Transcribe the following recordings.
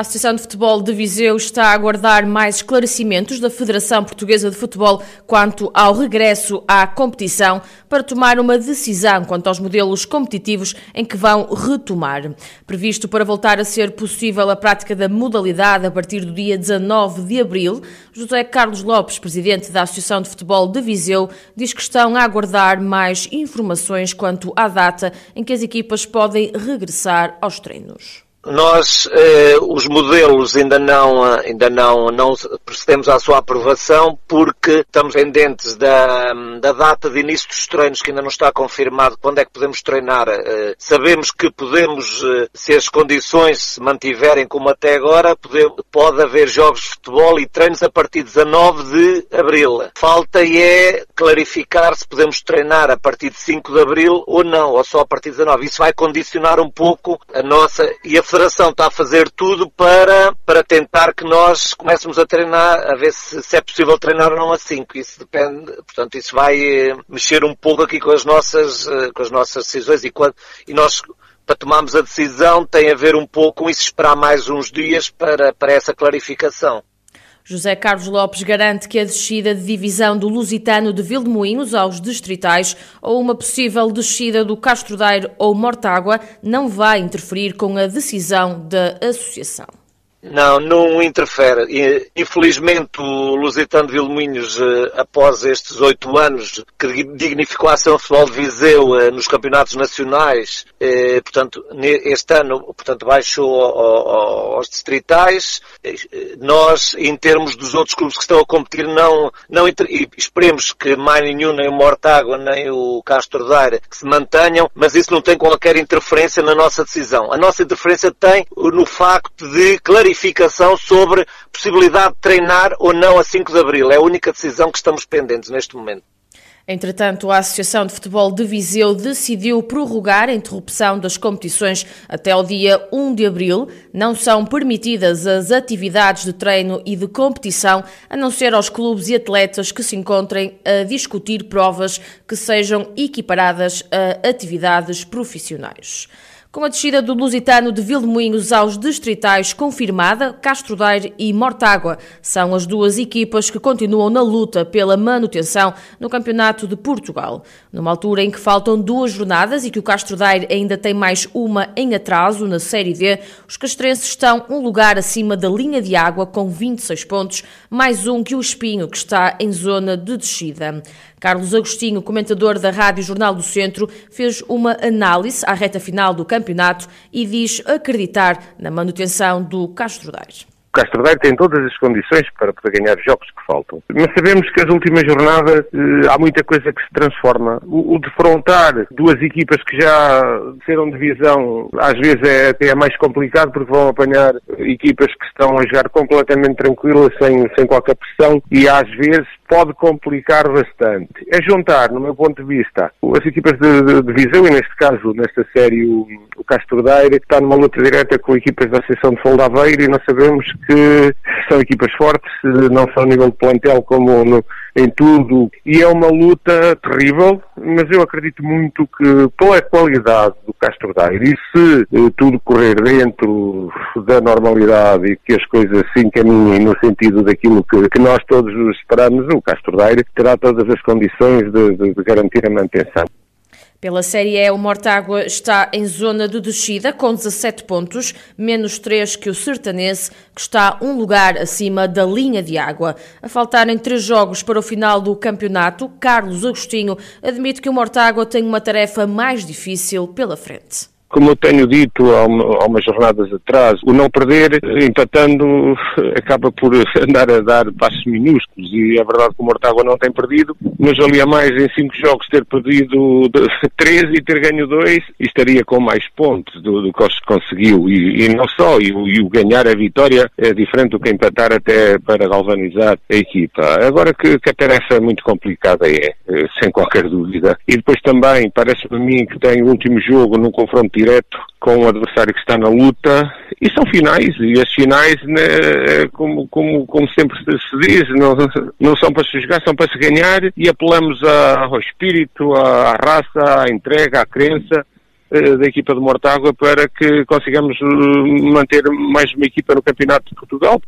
A Associação de Futebol de Viseu está a aguardar mais esclarecimentos da Federação Portuguesa de Futebol quanto ao regresso à competição para tomar uma decisão quanto aos modelos competitivos em que vão retomar. Previsto para voltar a ser possível a prática da modalidade a partir do dia 19 de abril, José Carlos Lopes, presidente da Associação de Futebol de Viseu, diz que estão a aguardar mais informações quanto à data em que as equipas podem regressar aos treinos. Nós, eh, os modelos ainda não, ainda não, não procedemos à sua aprovação porque estamos pendentes da, da data de início dos treinos que ainda não está confirmado quando é que podemos treinar. Eh, sabemos que podemos, eh, se as condições se mantiverem como até agora, pode, pode haver jogos de futebol e treinos a partir de 19 de Abril. Falta é clarificar se podemos treinar a partir de 5 de Abril ou não, ou só a partir de 19. Isso vai condicionar um pouco a nossa e a Federação está a fazer tudo para, para tentar que nós comecemos a treinar, a ver se, se é possível treinar ou não a 5. Isso depende, portanto, isso vai eh, mexer um pouco aqui com as nossas, eh, com as nossas decisões e, quando, e nós para tomarmos a decisão tem a ver um pouco com isso esperar mais uns dias para, para essa clarificação. José Carlos Lopes garante que a descida de divisão do Lusitano de Vildemoinhos aos distritais ou uma possível descida do Castro Daire ou Mortágua não vai interferir com a decisão da associação. Não, não interfere. Infelizmente o Lusitano de eh, após estes oito anos, que dignificou a ação futebol de Viseu eh, nos campeonatos nacionais, eh, portanto, este ano, portanto, baixou aos distritais. Nós, em termos dos outros clubes que estão a competir, não, não esperemos que mais nenhum, nem o Mortágua, nem o Castro Daire, se mantenham, mas isso não tem qualquer interferência na nossa decisão. A nossa interferência tem no facto de clarificar clarificação sobre possibilidade de treinar ou não a 5 de Abril. É a única decisão que estamos pendentes neste momento. Entretanto, a Associação de Futebol de Viseu decidiu prorrogar a interrupção das competições até ao dia 1 de abril. Não são permitidas as atividades de treino e de competição, a não ser aos clubes e atletas que se encontrem a discutir provas que sejam equiparadas a atividades profissionais. Com a descida do Lusitano de Vilmoinhos aos distritais confirmada, Castro Daire e Mortágua são as duas equipas que continuam na luta pela manutenção no Campeonato de Portugal. Numa altura em que faltam duas jornadas e que o Castro Daire ainda tem mais uma em atraso na Série D, os castrenses estão um lugar acima da linha de água com 26 pontos, mais um que o Espinho, que está em zona de descida. Carlos Agostinho, comentador da Rádio Jornal do Centro, fez uma análise à reta final do campeonato e diz acreditar na manutenção do Castro Daires. O Castro Daire tem todas as condições para poder ganhar os jogos que faltam. Mas sabemos que as últimas jornadas eh, há muita coisa que se transforma. O, o defrontar duas equipas que já serão divisão às vezes é até mais complicado porque vão apanhar equipas que estão a jogar completamente tranquilas, sem, sem qualquer pressão e às vezes pode complicar bastante. É juntar, no meu ponto de vista, as equipas de, de, de e neste caso, nesta série, o, o Castro Daire, está numa luta direta com equipas da Associação de Foldaveiro e nós sabemos que são equipas fortes, não a nível de plantel como no, em tudo, e é uma luta terrível, mas eu acredito muito que pela qualidade do Castro Daire, e se eh, tudo correr dentro da normalidade e que as coisas se encaminhem no sentido daquilo que, que nós todos esperamos, o Castro Daire terá todas as condições de, de, de garantir a manutenção. Pela Série E, o Mortágua está em zona de descida com 17 pontos, menos 3 que o Sertanense, que está um lugar acima da linha de água. A faltarem três jogos para o final do campeonato, Carlos Agostinho admite que o Mortágua tem uma tarefa mais difícil pela frente. Como eu tenho dito há, uma, há umas jornadas atrás, o não perder, empatando, acaba por andar a dar passos minúsculos e é verdade que o Mortágua não tem perdido, mas ali a mais em cinco jogos ter perdido três e ter ganho dois, estaria com mais pontos do, do que conseguiu e, e não só, e, e, o ganhar a vitória é diferente do que empatar até para galvanizar a equipa. Agora que, que a tarefa muito complicada é, sem qualquer dúvida. E depois também, parece-me a mim que tem o último jogo num confronto direto com o adversário que está na luta e são finais e as finais né, como, como, como sempre se diz não, não são para se jogar, são para se ganhar e apelamos ao espírito, à, à raça, à entrega, à crença eh, da equipa de Mortágua para que consigamos eh, manter mais uma equipa no Campeonato de Portugal.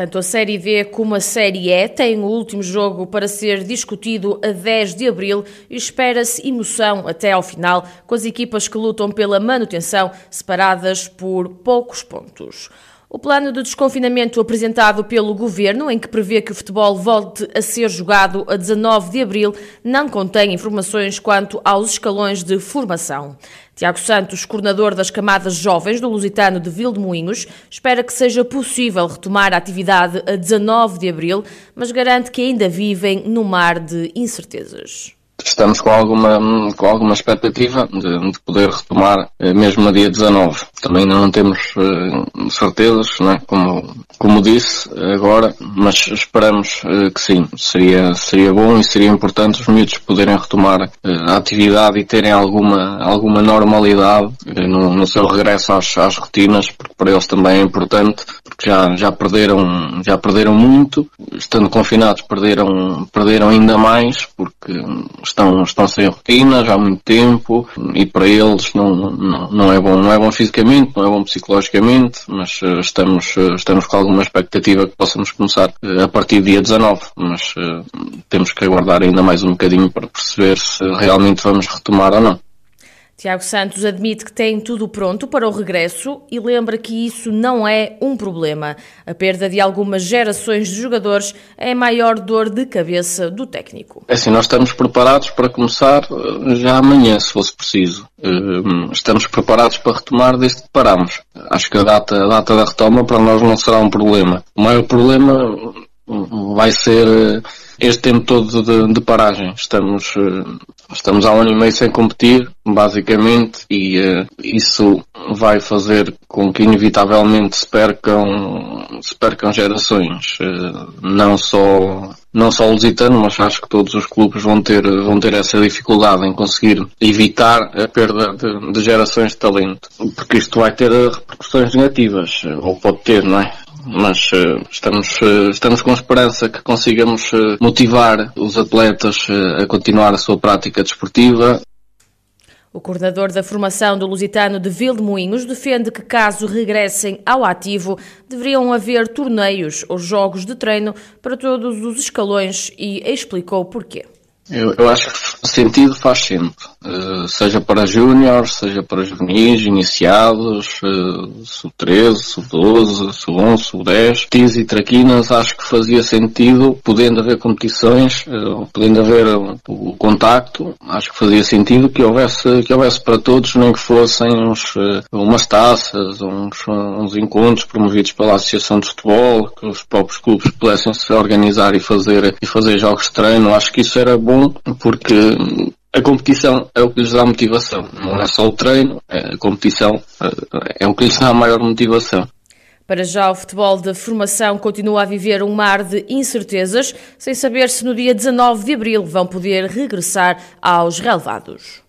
Tanto a Série D como a Série E têm o último jogo para ser discutido a 10 de abril e espera-se emoção até ao final, com as equipas que lutam pela manutenção separadas por poucos pontos. O plano de desconfinamento apresentado pelo governo, em que prevê que o futebol volte a ser jogado a 19 de abril, não contém informações quanto aos escalões de formação. Tiago Santos, coordenador das camadas jovens do Lusitano de Vildemoinhos, espera que seja possível retomar a atividade a 19 de abril, mas garante que ainda vivem no mar de incertezas estamos com alguma, com alguma expectativa de, de, poder retomar eh, mesmo no dia 19. Também não temos uh, certezas, né? como, como disse agora, mas esperamos uh, que sim. Seria, seria bom e seria importante os miúdos poderem retomar uh, a atividade e terem alguma, alguma normalidade no, no, seu regresso às, às rotinas, porque para eles também é importante, já, já perderam, já perderam muito, estando confinados perderam, perderam ainda mais, porque estão, estão sem rotina já há muito tempo. E para eles não, não, não é bom, não é bom fisicamente, não é bom psicologicamente, mas uh, estamos, uh, estamos com alguma expectativa que possamos começar uh, a partir do dia 19, mas temos que aguardar ainda mais um bocadinho para perceber se realmente vamos retomar ou não. Tiago Santos admite que tem tudo pronto para o regresso e lembra que isso não é um problema. A perda de algumas gerações de jogadores é a maior dor de cabeça do técnico. É assim, nós estamos preparados para começar eh, já amanhã, se fosse preciso. Eh, estamos preparados para retomar desde que paramos. Acho que a data, a data da retoma para nós não será um problema. O maior problema vai ser eh, este tempo todo de, de paragem. Estamos, eh, estamos há um ano e meio sem competir, basicamente, e uh, isso vai fazer com que inevitavelmente se percam, se percam gerações. Uh, não só não só o Lusitano, mas acho que todos os clubes vão ter, vão ter essa dificuldade em conseguir evitar a perda de, de gerações de talento. Porque isto vai ter repercussões negativas, ou pode ter, não é? Mas uh, estamos, uh, estamos com esperança que consigamos uh, motivar os atletas a continuar a sua prática desportiva. O coordenador da formação do Lusitano de Vildemoinhos defende que, caso regressem ao ativo, deveriam haver torneios ou jogos de treino para todos os escalões e explicou porquê. Eu, eu acho que sentido faz sempre, uh, seja para júniores, seja para juvenis, iniciados, uh, sub-13, sub-12, sub-11, sub-10, tis e traquinas, acho que fazia sentido, podendo haver competições, uh, podendo haver o contacto, acho que fazia sentido que houvesse, que houvesse para todos, nem que fossem uns, umas taças, uns, uns encontros promovidos pela Associação de Futebol, que os próprios clubes pudessem se organizar e fazer, e fazer jogos de treino, acho que isso era bom porque a competição é o que lhes dá motivação. Não é só o treino, é a competição é o que lhes dá a maior motivação. Para já, o futebol de formação continua a viver um mar de incertezas, sem saber se no dia 19 de abril vão poder regressar aos relevados.